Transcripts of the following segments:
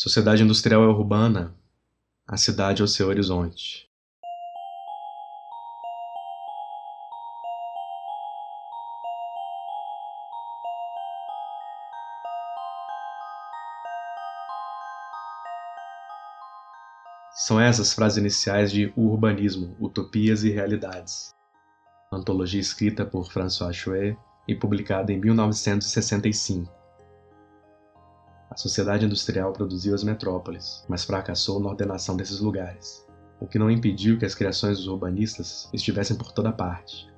Sociedade industrial é urbana, a cidade é o seu horizonte. São essas frases iniciais de O Urbanismo, Utopias e Realidades. Antologia escrita por François Chouet e publicada em 1965. A sociedade industrial produziu as metrópoles, mas fracassou na ordenação desses lugares, o que não impediu que as criações dos urbanistas estivessem por toda parte.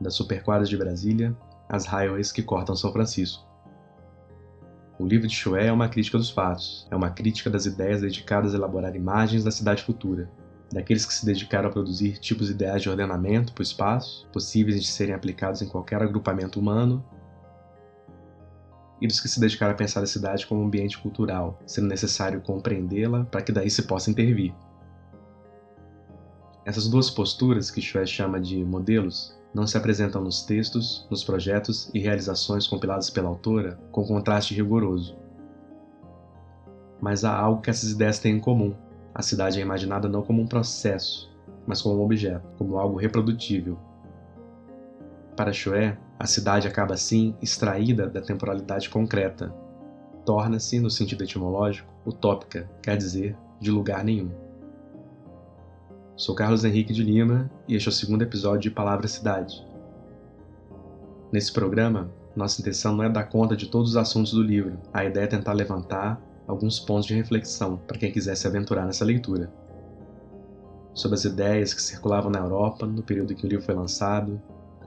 Das superquadras de Brasília às highways que cortam São Francisco. O livro de Chouet é uma crítica dos fatos, é uma crítica das ideias dedicadas a elaborar imagens da cidade futura, daqueles que se dedicaram a produzir tipos ideais de ordenamento para o espaço, possíveis de serem aplicados em qualquer agrupamento humano e dos que se dedicaram a pensar a cidade como um ambiente cultural, sendo necessário compreendê-la para que daí se possa intervir. Essas duas posturas, que Chouet chama de modelos, não se apresentam nos textos, nos projetos e realizações compilados pela autora com contraste rigoroso. Mas há algo que essas ideias têm em comum. A cidade é imaginada não como um processo, mas como um objeto, como algo reprodutível. Para Chouet, a cidade acaba assim extraída da temporalidade concreta. Torna-se, no sentido etimológico, utópica, quer dizer, de lugar nenhum. Sou Carlos Henrique de Lima e este é o segundo episódio de Palavra Cidade. Nesse programa, nossa intenção não é dar conta de todos os assuntos do livro, a ideia é tentar levantar alguns pontos de reflexão para quem quiser se aventurar nessa leitura. Sobre as ideias que circulavam na Europa no período em que o livro foi lançado,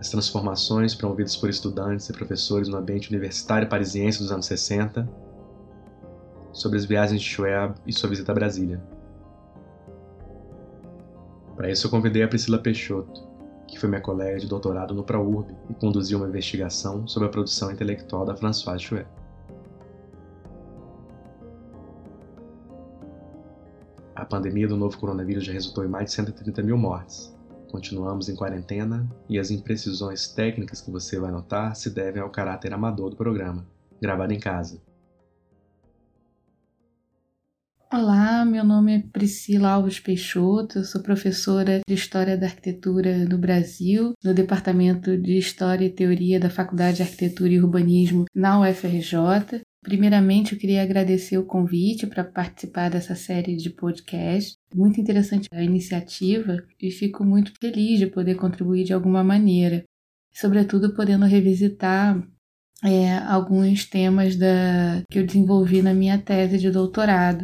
as transformações promovidas por estudantes e professores no ambiente universitário parisiense dos anos 60, sobre as viagens de Schwab e sua visita a Brasília. Para isso eu convidei a Priscila Peixoto, que foi minha colega de doutorado no ProURB e conduziu uma investigação sobre a produção intelectual da Françoise Chouet. A pandemia do novo coronavírus já resultou em mais de 130 mil mortes, Continuamos em quarentena e as imprecisões técnicas que você vai notar se devem ao caráter amador do programa, gravado em casa. Olá, meu nome é Priscila Alves Peixoto, eu sou professora de História da Arquitetura no Brasil, no Departamento de História e Teoria da Faculdade de Arquitetura e Urbanismo na UFRJ. Primeiramente, eu queria agradecer o convite para participar dessa série de podcast. Muito interessante a iniciativa e fico muito feliz de poder contribuir de alguma maneira, sobretudo podendo revisitar é, alguns temas da, que eu desenvolvi na minha tese de doutorado.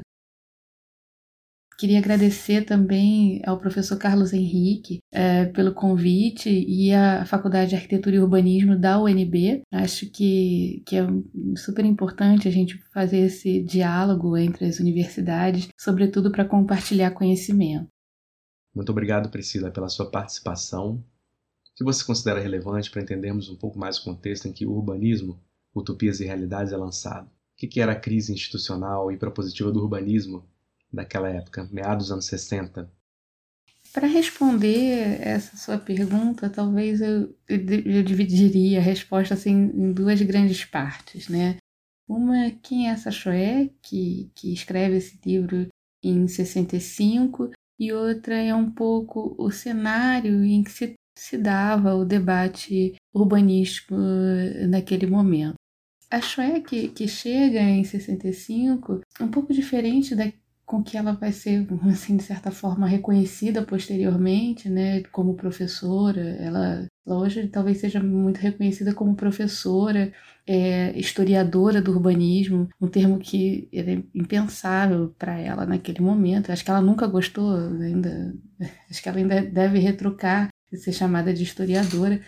Queria agradecer também ao professor Carlos Henrique é, pelo convite e à Faculdade de Arquitetura e Urbanismo da UNB. Acho que, que é super importante a gente fazer esse diálogo entre as universidades, sobretudo para compartilhar conhecimento. Muito obrigado, Priscila, pela sua participação. O que você considera relevante para entendermos um pouco mais o contexto em que o urbanismo, utopias e realidades é lançado? O que era a crise institucional e propositiva do urbanismo daquela época, meados dos anos 60? Para responder essa sua pergunta, talvez eu, eu, dividiria a resposta assim, em duas grandes partes, né? Uma quem é essa Choé, que, que escreve esse livro em 65, e outra é um pouco o cenário em que se, se dava o debate urbanístico naquele momento. A Choé que, que chega em 65 é um pouco diferente da, com que ela vai ser, assim, de certa forma, reconhecida posteriormente, né, como professora. Ela, ela hoje talvez seja muito reconhecida como professora, é, historiadora do urbanismo, um termo que é impensável para ela naquele momento. Acho que ela nunca gostou, ainda, acho que ela ainda deve retrucar de ser chamada de historiadora.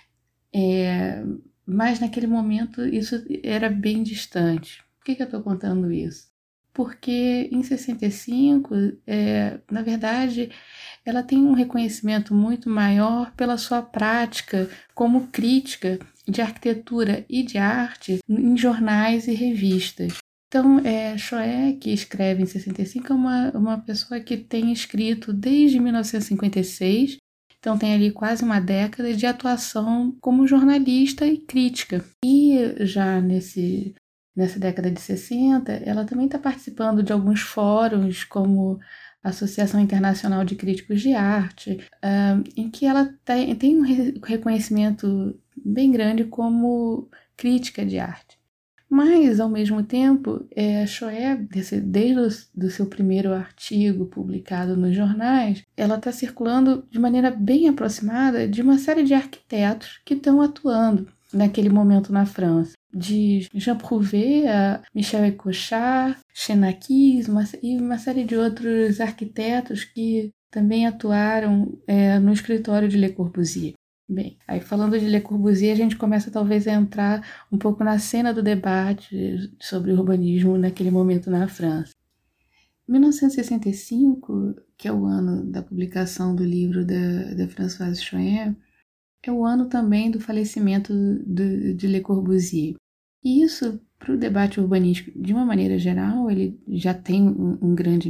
É, mas naquele momento isso era bem distante. Por que, que eu estou contando isso? Porque em 65, é, na verdade, ela tem um reconhecimento muito maior pela sua prática como crítica de arquitetura e de arte em jornais e revistas. Então, é, Choé, que escreve em 65, é uma, uma pessoa que tem escrito desde 1956, então tem ali quase uma década de atuação como jornalista e crítica. E já nesse nessa década de 60, ela também está participando de alguns fóruns, como a Associação Internacional de Críticos de Arte, uh, em que ela tem, tem um reconhecimento bem grande como crítica de arte. Mas, ao mesmo tempo, é, Shoeb, desde o seu primeiro artigo publicado nos jornais, ela está circulando de maneira bem aproximada de uma série de arquitetos que estão atuando naquele momento na França. De Jean Prouvé a Michel Ecochard, Xenakis uma, e uma série de outros arquitetos que também atuaram é, no escritório de Le Corbusier. Bem, aí falando de Le Corbusier, a gente começa talvez a entrar um pouco na cena do debate sobre urbanismo naquele momento na França. 1965, que é o ano da publicação do livro da, da Françoise Choen, é o ano também do falecimento de, de Le Corbusier. E isso, para o debate urbanístico, de uma maneira geral, ele já tem um, um grande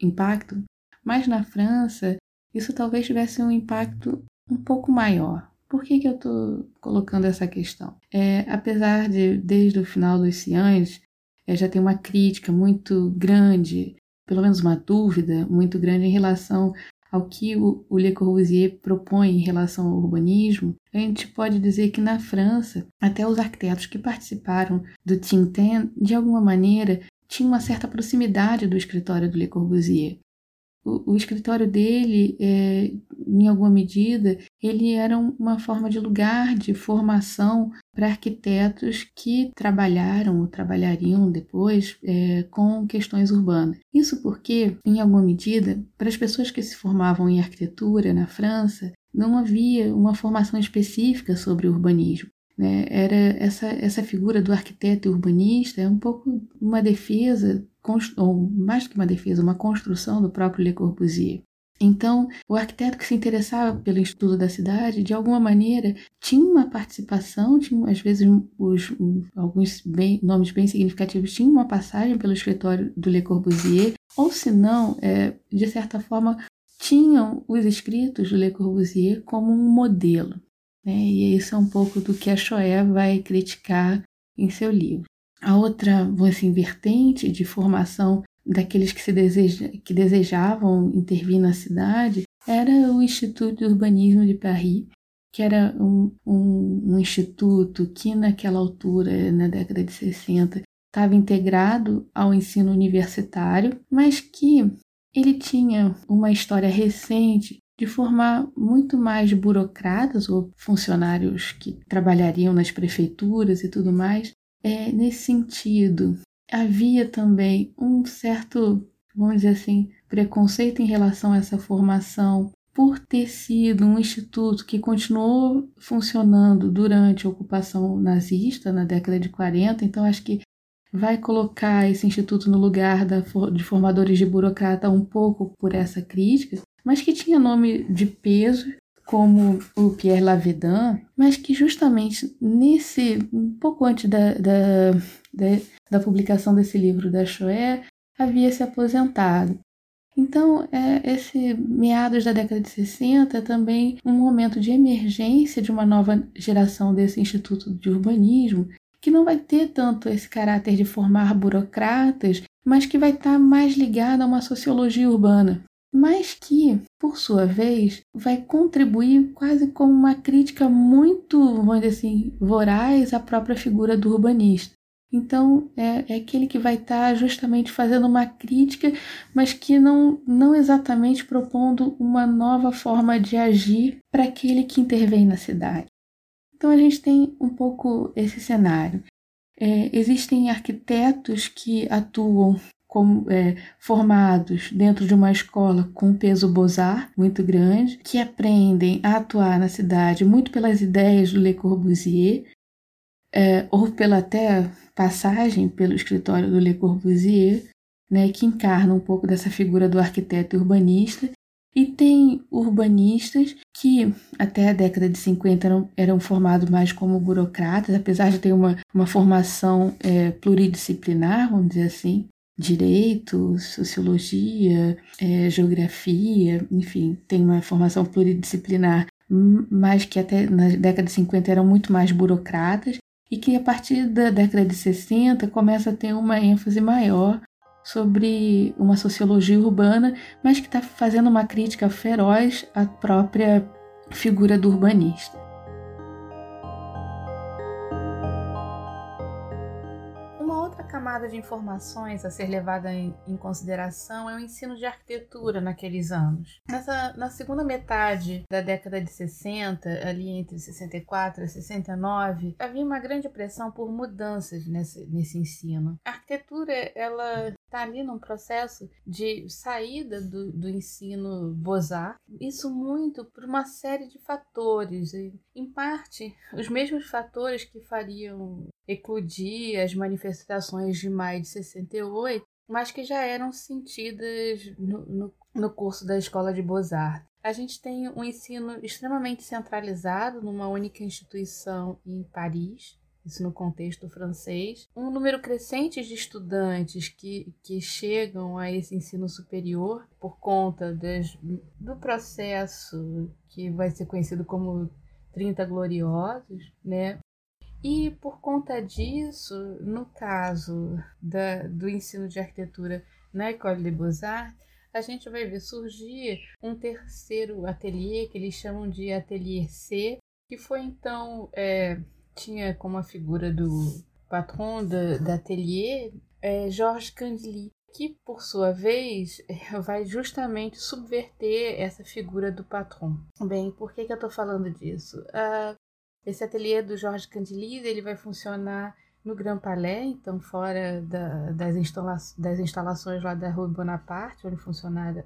impacto, mas na França, isso talvez tivesse um impacto um pouco maior. Por que, que eu estou colocando essa questão? É, apesar de, desde o final dos Ciães, é, já ter uma crítica muito grande, pelo menos uma dúvida muito grande em relação ao que o, o Le Corbusier propõe em relação ao urbanismo, a gente pode dizer que na França, até os arquitetos que participaram do Tintin, de alguma maneira, tinham uma certa proximidade do escritório do Le Corbusier. O, o escritório dele, é, em alguma medida, ele era uma forma de lugar de formação para arquitetos que trabalharam ou trabalhariam depois é, com questões urbanas. Isso porque, em alguma medida, para as pessoas que se formavam em arquitetura na França, não havia uma formação específica sobre urbanismo. Né? Era essa, essa figura do arquiteto e urbanista é um pouco uma defesa ou mais do que uma defesa, uma construção do próprio Le Corbusier. Então, o arquiteto que se interessava pelo estudo da cidade, de alguma maneira, tinha uma participação, tinha, às vezes os, alguns bem, nomes bem significativos tinham uma passagem pelo escritório do Le Corbusier, ou se não, é, de certa forma, tinham os escritos do Le Corbusier como um modelo. Né? E isso é um pouco do que a Choé vai criticar em seu livro. A outra, assim, vertente de formação daqueles que, se deseja, que desejavam intervir na cidade era o Instituto de Urbanismo de Paris, que era um, um, um instituto que, naquela altura, na década de 60, estava integrado ao ensino universitário, mas que ele tinha uma história recente de formar muito mais burocratas ou funcionários que trabalhariam nas prefeituras e tudo mais é, nesse sentido. Havia também um certo, vamos dizer assim, preconceito em relação a essa formação por ter sido um instituto que continuou funcionando durante a ocupação nazista, na década de 40, então acho que vai colocar esse instituto no lugar da, de formadores de burocrata um pouco por essa crítica, mas que tinha nome de peso como o Pierre Lavedan, mas que justamente nesse, um pouco antes da, da, da, da publicação desse livro da Choé, havia se aposentado. Então, é, esse meados da década de 60 é também um momento de emergência de uma nova geração desse Instituto de Urbanismo, que não vai ter tanto esse caráter de formar burocratas, mas que vai estar mais ligado a uma sociologia urbana mas que, por sua vez, vai contribuir quase como uma crítica muito, vamos dizer assim, voraz à própria figura do urbanista. Então, é, é aquele que vai estar tá justamente fazendo uma crítica, mas que não, não exatamente propondo uma nova forma de agir para aquele que intervém na cidade. Então, a gente tem um pouco esse cenário. É, existem arquitetos que atuam como, é, formados dentro de uma escola com peso Beaux-Arts muito grande, que aprendem a atuar na cidade muito pelas ideias do Le Corbusier, é, ou pela até passagem pelo escritório do Le Corbusier, né, que encarna um pouco dessa figura do arquiteto urbanista, e tem urbanistas que até a década de 50 eram, eram formados mais como burocratas, apesar de ter uma, uma formação é, pluridisciplinar, vamos dizer assim, direito, sociologia, é, geografia, enfim, tem uma formação pluridisciplinar, mas que até na década de 50 eram muito mais burocratas, e que a partir da década de 60 começa a ter uma ênfase maior sobre uma sociologia urbana, mas que está fazendo uma crítica feroz à própria figura do urbanista. Camada de informações a ser levada em, em, consideração é o ensino de arquitetura naqueles anos. Nessa, na segunda metade da década de 60, ali entre 64 e 69, havia uma grande pressão por mudanças nesse, nesse ensino. A arquitetura, ela está ali num processo de saída do, do ensino Beaux-Arts, isso muito por uma série de fatores, em parte os mesmos fatores que fariam eclodir as manifestações de maio de 68, mas que já eram sentidas no, no, no curso da Escola de Beaux-Arts. A gente tem um ensino extremamente centralizado numa única instituição em Paris, isso no contexto francês, um número crescente de estudantes que, que chegam a esse ensino superior por conta das, do processo que vai ser conhecido como 30 Gloriosos, né? E por conta disso, no caso da, do ensino de arquitetura na École des Beaux-Arts, a gente vai ver surgir um terceiro ateliê que eles chamam de Ateliê C, que foi então é, tinha como a figura do patron da ateliê é, Georges Candely, que por sua vez vai justamente subverter essa figura do patron. Bem, por que, que eu estou falando disso? Uh, esse ateliê do Jorge Candilis ele vai funcionar no Grand Palais, então fora da, das, instala das instalações lá da Rue Bonaparte, onde funcionava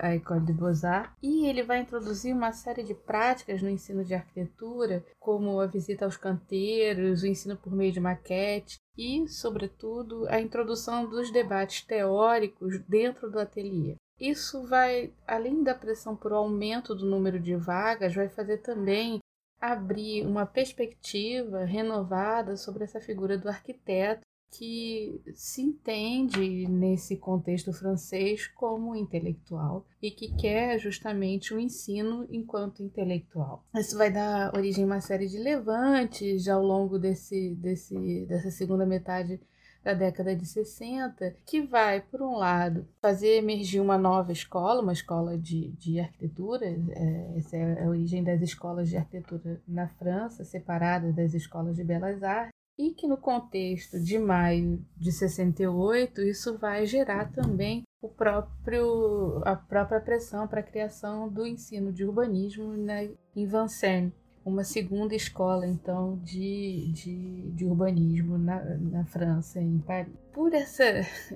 a École de Beaux-Arts. E ele vai introduzir uma série de práticas no ensino de arquitetura, como a visita aos canteiros, o ensino por meio de maquete e, sobretudo, a introdução dos debates teóricos dentro do ateliê. Isso vai, além da pressão por aumento do número de vagas, vai fazer também abrir uma perspectiva renovada sobre essa figura do arquiteto que se entende nesse contexto francês como intelectual e que quer justamente o ensino enquanto intelectual. Isso vai dar origem a uma série de levantes ao longo desse, desse, dessa segunda metade da década de 60, que vai, por um lado, fazer emergir uma nova escola, uma escola de, de arquitetura, é, essa é a origem das escolas de arquitetura na França, separadas das escolas de belas artes, e que no contexto de maio de 68 isso vai gerar também o próprio, a própria pressão para a criação do ensino de urbanismo na, em Vincennes, uma segunda escola, então, de, de, de urbanismo na, na França, em Paris. Por essa,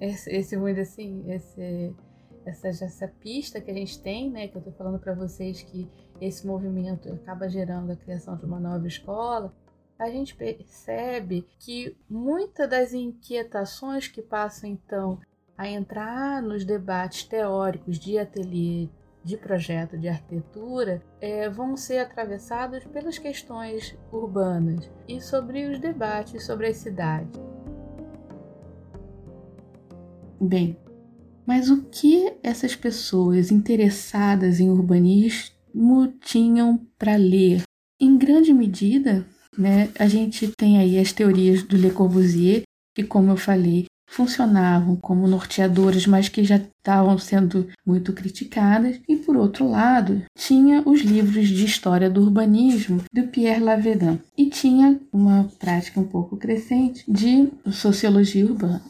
esse, esse assim, esse, essa, essa pista que a gente tem, né, que eu estou falando para vocês que esse movimento acaba gerando a criação de uma nova escola, a gente percebe que muitas das inquietações que passam então a entrar nos debates teóricos de ateliê de projeto de arquitetura é, vão ser atravessados pelas questões urbanas e sobre os debates sobre as cidades. Bem, mas o que essas pessoas interessadas em urbanismo tinham para ler? Em grande medida, né, a gente tem aí as teorias do Le Corbusier, que, como eu falei, funcionavam como norteadores, mas que já estavam sendo muito criticadas, e por outro lado, tinha os livros de história do urbanismo do Pierre Lavedan, e tinha uma prática um pouco crescente de sociologia urbana.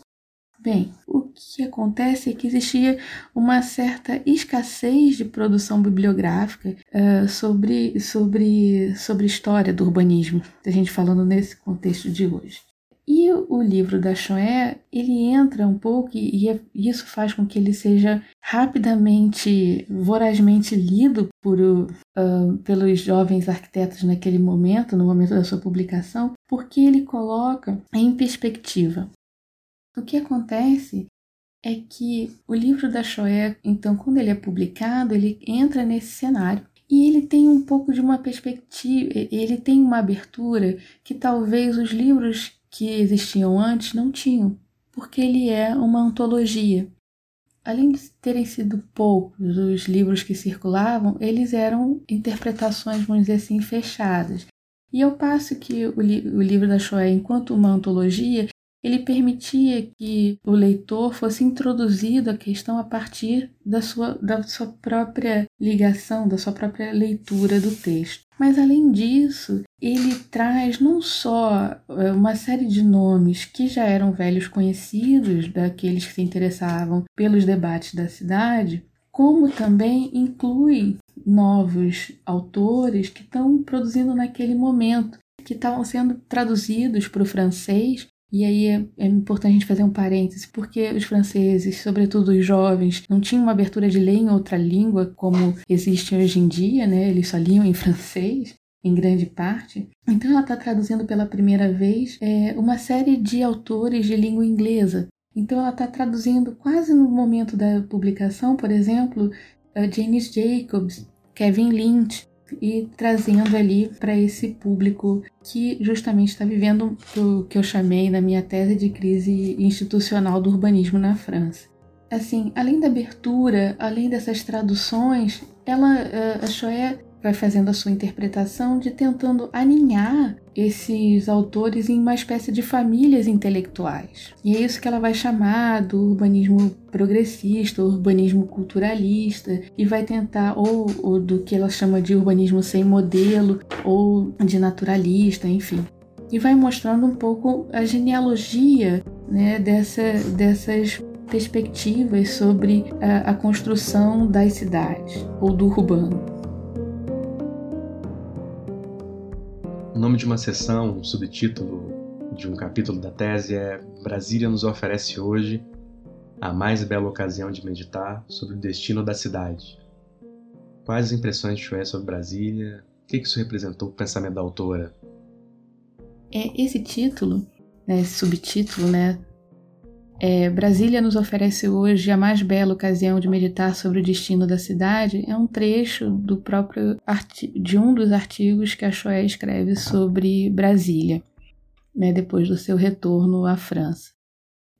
Bem, o que acontece é que existia uma certa escassez de produção bibliográfica uh, sobre, sobre, sobre história do urbanismo, a gente falando nesse contexto de hoje. E o livro da Choé, ele entra um pouco e é, isso faz com que ele seja rapidamente, vorazmente lido por, uh, pelos jovens arquitetos naquele momento, no momento da sua publicação, porque ele coloca em perspectiva. O que acontece é que o livro da Choé, então, quando ele é publicado, ele entra nesse cenário. E ele tem um pouco de uma perspectiva, ele tem uma abertura que talvez os livros que existiam antes não tinham, porque ele é uma antologia. Além de terem sido poucos os livros que circulavam, eles eram interpretações, vamos dizer assim, fechadas. E ao passo que o, li o livro da Shoé, enquanto uma antologia, ele permitia que o leitor fosse introduzido à questão a partir da sua, da sua própria ligação, da sua própria leitura do texto. Mas além disso, ele traz não só eh, uma série de nomes que já eram velhos conhecidos daqueles que se interessavam pelos debates da cidade, como também inclui novos autores que estão produzindo naquele momento, que estavam sendo traduzidos para o francês e aí é, é, importante a gente fazer um parêntese, porque os franceses, sobretudo os jovens, não tinham uma abertura de ler em outra língua como existe hoje em dia, né? Eles só liam em francês, em grande parte. Então ela está traduzindo pela primeira vez é, uma série de autores de língua inglesa. Então ela está traduzindo quase no momento da publicação, por exemplo, Janice Jacobs, Kevin Lynch, e trazendo ali para esse público que justamente está vivendo o que eu chamei na minha tese de crise institucional do urbanismo na França. Assim, além da abertura, além dessas traduções, ela, eh, a Choé vai fazendo a sua interpretação de tentando aninhar esses autores em uma espécie de famílias intelectuais. E é isso que ela vai chamar do urbanismo progressista, urbanismo culturalista, e vai tentar, ou, ou do que ela chama de urbanismo sem modelo, ou de naturalista, enfim. E vai mostrando um pouco a genealogia né, dessa, dessas perspectivas sobre a, a construção das cidades, ou do urbano. Nome de uma sessão, um subtítulo de um capítulo da tese é Brasília nos oferece hoje a mais bela ocasião de meditar sobre o destino da cidade. Quais as impressões de Chouet sobre Brasília? O que isso representou para o pensamento da autora? É esse título, né, esse subtítulo, né, é, Brasília nos oferece hoje a mais bela ocasião de meditar sobre o destino da cidade. É um trecho do próprio de um dos artigos que a Choé escreve sobre Brasília, né, depois do seu retorno à França.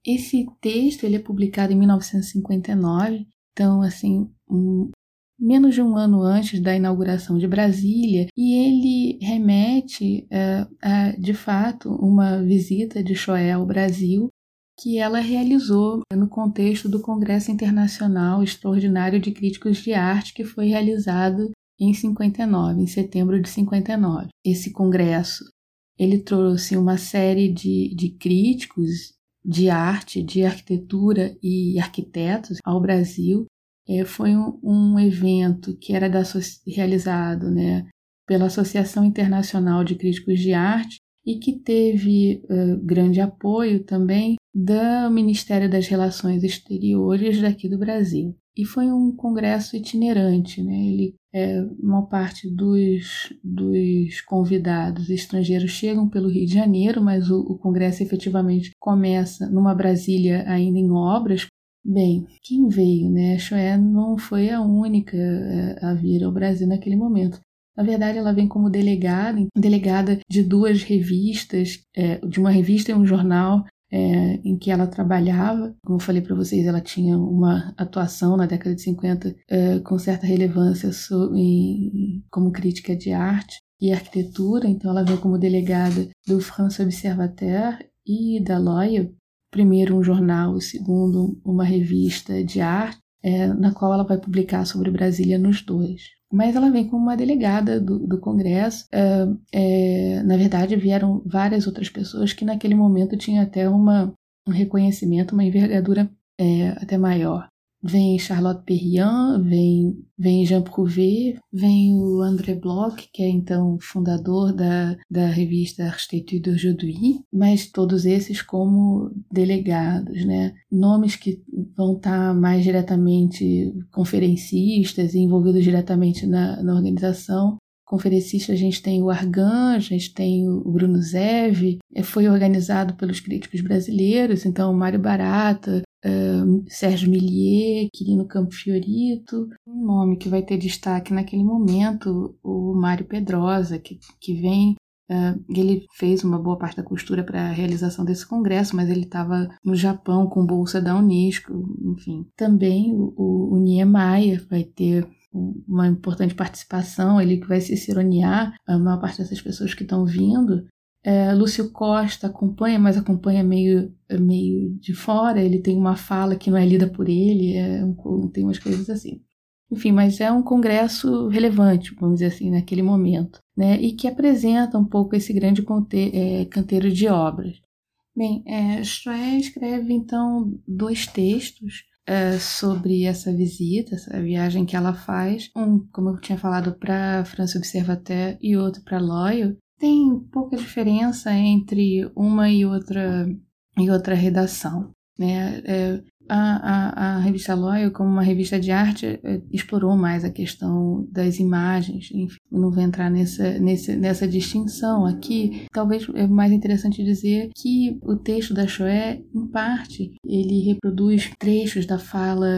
Esse texto ele é publicado em 1959, então assim um, menos de um ano antes da inauguração de Brasília, e ele remete uh, a, de fato, uma visita de Choé ao Brasil que ela realizou no contexto do Congresso Internacional Extraordinário de Críticos de Arte, que foi realizado em 59, em setembro de 59. Esse congresso ele trouxe uma série de, de críticos de arte, de arquitetura e arquitetos ao Brasil. É, foi um, um, evento que era da, realizado né, pela Associação Internacional de Críticos de Arte e que teve uh, grande apoio também do Ministério das Relações Exteriores daqui do Brasil. E foi um congresso itinerante, né? Ele, é, uma parte dos, dos convidados estrangeiros chegam pelo Rio de Janeiro, mas o, o congresso efetivamente começa numa Brasília ainda em obras. Bem, quem veio, né? Choé não foi a única é, a vir ao Brasil naquele momento. Na verdade, ela vem como delegada, delegada de duas revistas, é, de uma revista e um jornal é, em que ela trabalhava. Como eu falei para vocês, ela tinha uma atuação na década de 50 é, com certa relevância em, como crítica de arte e arquitetura, então ela veio como delegada do France Observateur e da Loya, primeiro um jornal, segundo uma revista de arte, é, na qual ela vai publicar sobre Brasília nos dois mas ela vem como uma delegada do, do Congresso. É, é, na verdade, vieram várias outras pessoas que naquele momento tinham até uma, um reconhecimento, uma envergadura é, até maior. Vem Charlotte Perriand, vem, vem Jean Prouvé, vem o André Bloch, que é então fundador da, da revista Architecture d'Aujourd'hui, mas todos esses como delegados, né? Nomes que vão estar mais diretamente conferencistas envolvidos diretamente na, na organização, conferencista a gente tem o Argan, a gente tem o Bruno Zev, é, foi organizado pelos críticos brasileiros, então Mário Barata, Sérgio Millier, Quirino Campo Fiorito, um nome que vai ter destaque naquele momento, o Mário Pedrosa, que, que vem Uh, ele fez uma boa parte da costura para a realização desse congresso, mas ele estava no Japão com bolsa da Unesco, enfim. Também o, o, o Niemeyer vai ter uma importante participação, ele que vai se cironear, a maior parte dessas pessoas que estão vindo. É, Lúcio Costa acompanha, mas acompanha meio, meio de fora, ele tem uma fala que não é lida por ele, é, tem umas coisas assim. Enfim, mas é um congresso relevante, vamos dizer assim, naquele momento, né? E que apresenta um pouco esse grande é, canteiro de obras. Bem, é, escreve então dois textos é, sobre essa visita, essa viagem que ela faz. Um, como eu tinha falado, para France Observateur e outro para Loyal. Tem pouca diferença entre uma e outra e outra redação. Né? É, a, a, a, revista Loyal, como uma revista de arte, é, explorou mais a questão das imagens. Enfim, não vou entrar nessa, nessa, nessa distinção aqui. Talvez é mais interessante dizer que o texto da Choé, em parte, ele reproduz trechos da fala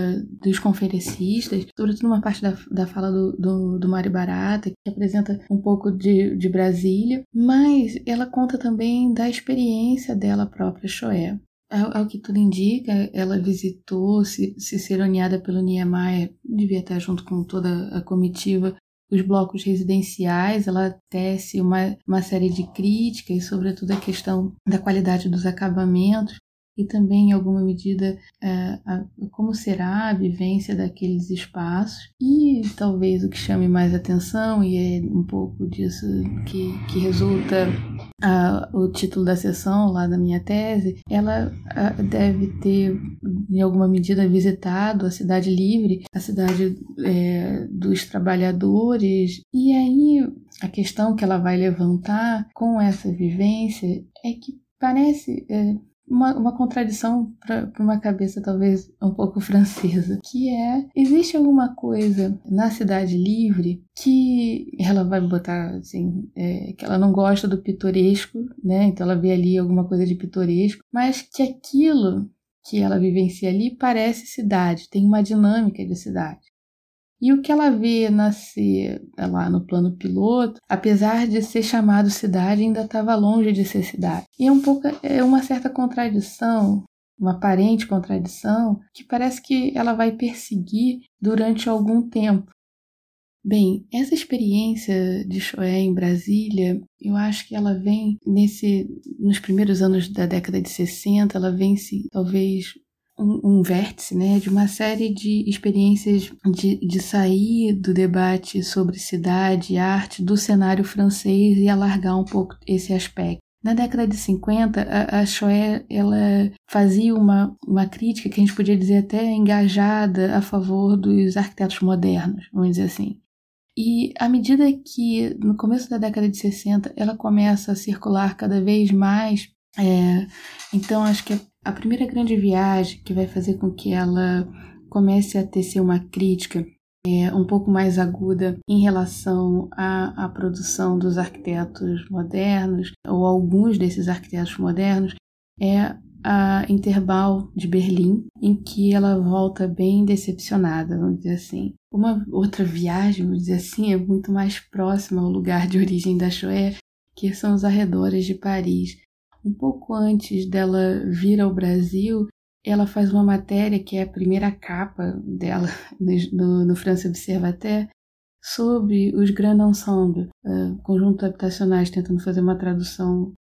dos conferencistas, sobretudo uma parte da, da fala do, do, do Mário Barata, que apresenta um pouco de, de Brasília, mas ela conta também da experiência dela própria, Choé. Ao, que tudo indica, ela visitou, se, se seroneada pelo Niemeyer, devia estar junto com toda a comitiva, os blocos residenciais, ela tece uma, uma série de críticas, sobretudo a questão da qualidade dos acabamentos, e também, em alguma medida, é, a, como será a vivência daqueles espaços. E talvez o que chame mais atenção, e é um pouco disso que, que resulta a, o título da sessão lá da minha tese, ela deve ter, em alguma medida, visitado a Cidade Livre, a cidade é, dos trabalhadores. E aí, a questão que ela vai levantar com essa vivência é que parece. É, uma, uma contradição para uma cabeça talvez um pouco francesa, que é existe alguma coisa na cidade livre que ela vai botar assim é, que ela não gosta do pitoresco, né? Então ela vê ali alguma coisa de pitoresco, mas que aquilo que ela vivencia ali parece cidade, tem uma dinâmica de cidade. E o que ela vê nascer é, lá no plano piloto, apesar de ser chamado cidade, ainda estava longe de ser cidade. E é um pouco é uma certa contradição, uma aparente contradição, que parece que ela vai perseguir durante algum tempo. Bem, essa experiência de Choé em Brasília, eu acho que ela vem nesse nos primeiros anos da década de 60, ela vem se talvez um, um, vértice né, de uma série de experiências de, de sair do debate sobre cidade e arte do cenário francês e alargar um pouco esse aspecto. Na década de 50, a, a Choé ela fazia uma, uma crítica que a gente podia dizer até engajada a favor dos arquitetos modernos, vamos dizer assim. E à medida que, no começo da década de 60, ela começa a circular cada vez mais, é, então acho que a primeira grande viagem que vai fazer com que ela comece a tecer uma crítica é, um pouco mais aguda em relação à, à produção dos arquitetos modernos, ou alguns desses arquitetos modernos, é a Interbal de Berlim, em que ela volta bem decepcionada, vamos dizer assim. Uma outra viagem, vamos dizer assim, é muito mais próxima ao lugar de origem da Choé, que são os arredores de Paris um pouco antes dela vir ao Brasil, ela faz uma matéria que é a primeira capa dela no, no France Observateur sobre os Grand Ensemble, uh, conjuntos habitacionais, tentando fazer uma tradução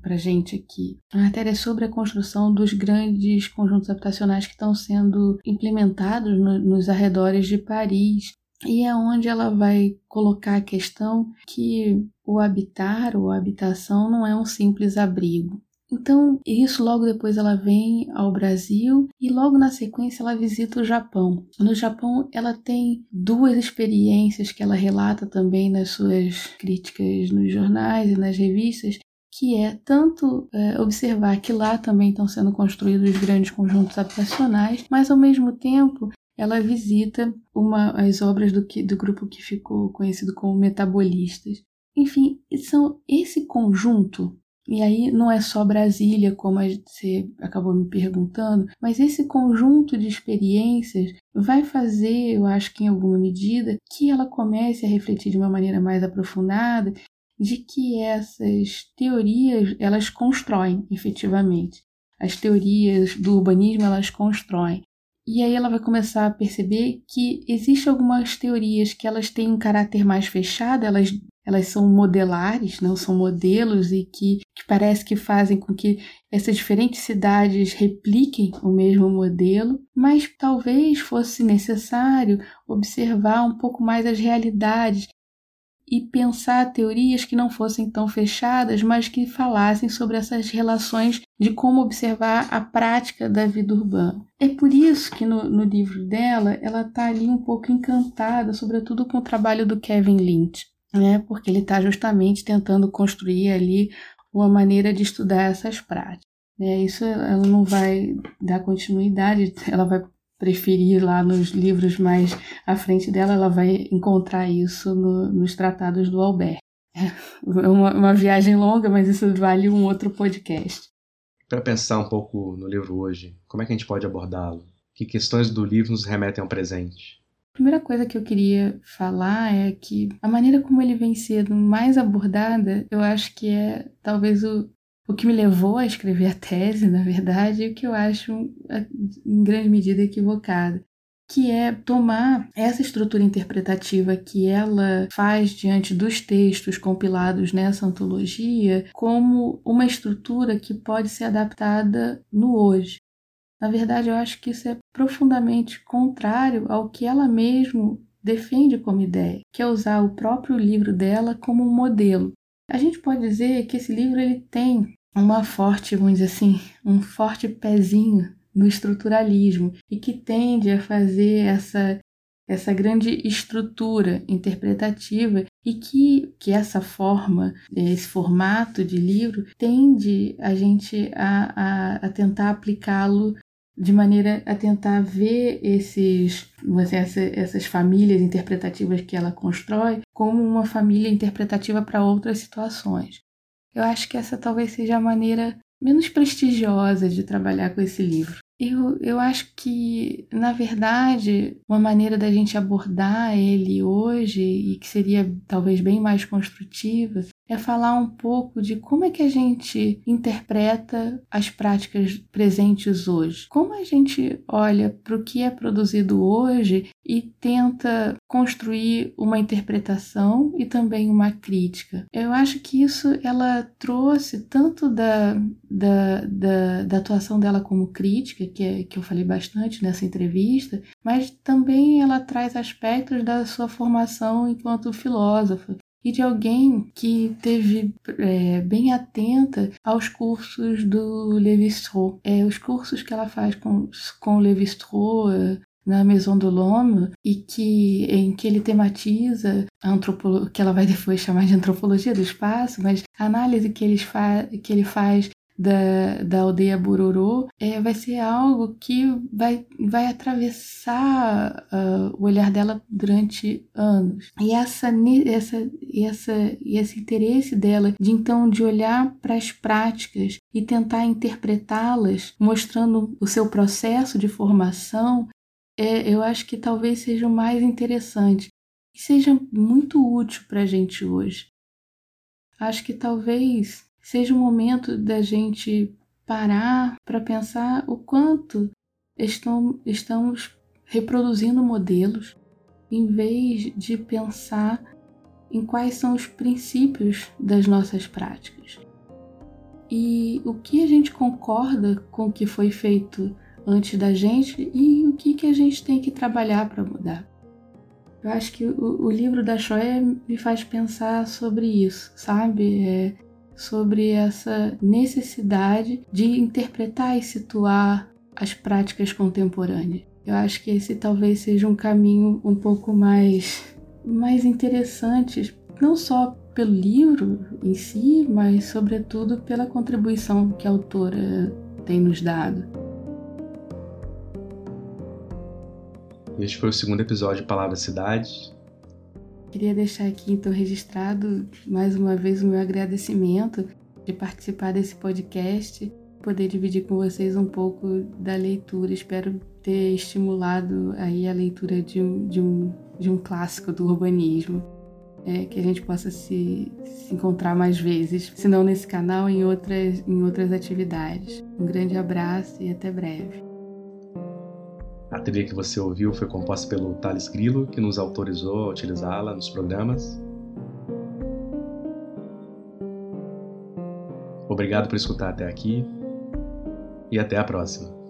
para gente aqui. A matéria é sobre a construção dos grandes conjuntos habitacionais que estão sendo implementados no, nos arredores de Paris e é onde ela vai colocar a questão que o habitar ou a habitação não é um simples abrigo. Então, isso logo depois ela vem ao Brasil e logo na sequência ela visita o Japão. No Japão, ela tem duas experiências que ela relata também nas suas críticas nos jornais e nas revistas, que é tanto é, observar que lá também estão sendo construídos grandes conjuntos habitacionais, mas ao mesmo tempo ela visita uma, as obras do, que, do grupo que ficou conhecido como Metabolistas. Enfim, são esse conjunto, e aí não é só Brasília, como você acabou me perguntando, mas esse conjunto de experiências vai fazer, eu acho que em alguma medida, que ela comece a refletir de uma maneira mais aprofundada de que essas teorias elas constroem efetivamente. As teorias do urbanismo elas constroem. E aí ela vai começar a perceber que existem algumas teorias que elas têm um caráter mais fechado, elas elas são modelares, não são modelos e que, que parece que fazem com que essas diferentes cidades repliquem o mesmo modelo, mas talvez fosse necessário observar um pouco mais as realidades e pensar teorias que não fossem tão fechadas, mas que falassem sobre essas relações de como observar a prática da vida urbana. É por isso que no, no livro dela ela está ali um pouco encantada, sobretudo com o trabalho do Kevin Lynch né? Porque ele está justamente tentando construir ali uma maneira de estudar essas práticas. Né? Isso ela não vai dar continuidade, ela vai preferir lá nos livros mais à frente dela, ela vai encontrar isso no, nos tratados do Albert. É uma, uma viagem longa, mas isso vale um outro podcast. Para pensar um pouco no livro hoje, como é que a gente pode abordá-lo? Que questões do livro nos remetem ao presente? A primeira coisa que eu queria falar é que a maneira como ele vem sendo mais abordada, eu acho que é talvez o, o que me levou a escrever a tese, na verdade, e o que eu acho em grande medida equivocado que é tomar essa estrutura interpretativa que ela faz diante dos textos compilados nessa antologia como uma estrutura que pode ser adaptada no hoje. Na verdade, eu acho que isso é profundamente contrário ao que ela mesmo defende como ideia, que é usar o próprio livro dela como um modelo. A gente pode dizer que esse livro ele tem uma forte, vamos dizer assim, um forte pezinho no estruturalismo e que tende a fazer essa essa grande estrutura interpretativa e que, que essa forma, esse formato de livro, tende a gente a, a, a tentar aplicá-lo de maneira a tentar ver esses, essa, essas famílias interpretativas que ela constrói como uma família interpretativa para outras situações. Eu acho que essa talvez seja a maneira menos prestigiosa de trabalhar com esse livro. Eu, eu acho que, na verdade, uma maneira da gente abordar ele hoje, e que seria talvez bem mais construtiva, é falar um pouco de como é que a gente interpreta as práticas presentes hoje. Como a gente olha para o que é produzido hoje e tenta construir uma interpretação e também uma crítica. Eu acho que isso ela trouxe tanto da, da, da, da atuação dela como crítica, que, é, que eu falei bastante nessa entrevista, mas também ela traz aspectos da sua formação enquanto filósofa, e de alguém que teve é, bem atenta aos cursos do Levi-Strauss. É, os cursos que ela faz com, com o Levi-Strauss é, na Maison de l'Homme e que em que ele tematiza a que ela vai depois chamar de antropologia do espaço, mas a análise que, eles fa que ele faz da, da aldeia Bororô é, vai ser algo que vai, vai atravessar uh, o olhar dela durante anos. E essa, essa, essa, esse interesse dela de então de olhar para as práticas e tentar interpretá-las, mostrando o seu processo de formação, é, eu acho que talvez seja o mais interessante e seja muito útil para a gente hoje. Acho que talvez seja o momento da gente parar para pensar o quanto estão, estamos reproduzindo modelos em vez de pensar em quais são os princípios das nossas práticas. E o que a gente concorda com o que foi feito antes da gente e o que, que a gente tem que trabalhar para mudar. Eu acho que o, o livro da Shoé me faz pensar sobre isso, sabe? É, sobre essa necessidade de interpretar e situar as práticas contemporâneas. Eu acho que esse talvez seja um caminho um pouco mais, mais interessante, não só pelo livro em si, mas sobretudo pela contribuição que a autora tem nos dado. Este foi o segundo episódio de Palavra Cidade. Queria deixar aqui então registrado mais uma vez o meu agradecimento de participar desse podcast, poder dividir com vocês um pouco da leitura. Espero ter estimulado aí a leitura de um, de um, de um clássico do urbanismo. É, que a gente possa se, se encontrar mais vezes, se não nesse canal, em outras, em outras atividades. Um grande abraço e até breve. Trilha que você ouviu foi composta pelo Thales Grilo, que nos autorizou a utilizá-la nos programas. Obrigado por escutar até aqui e até a próxima.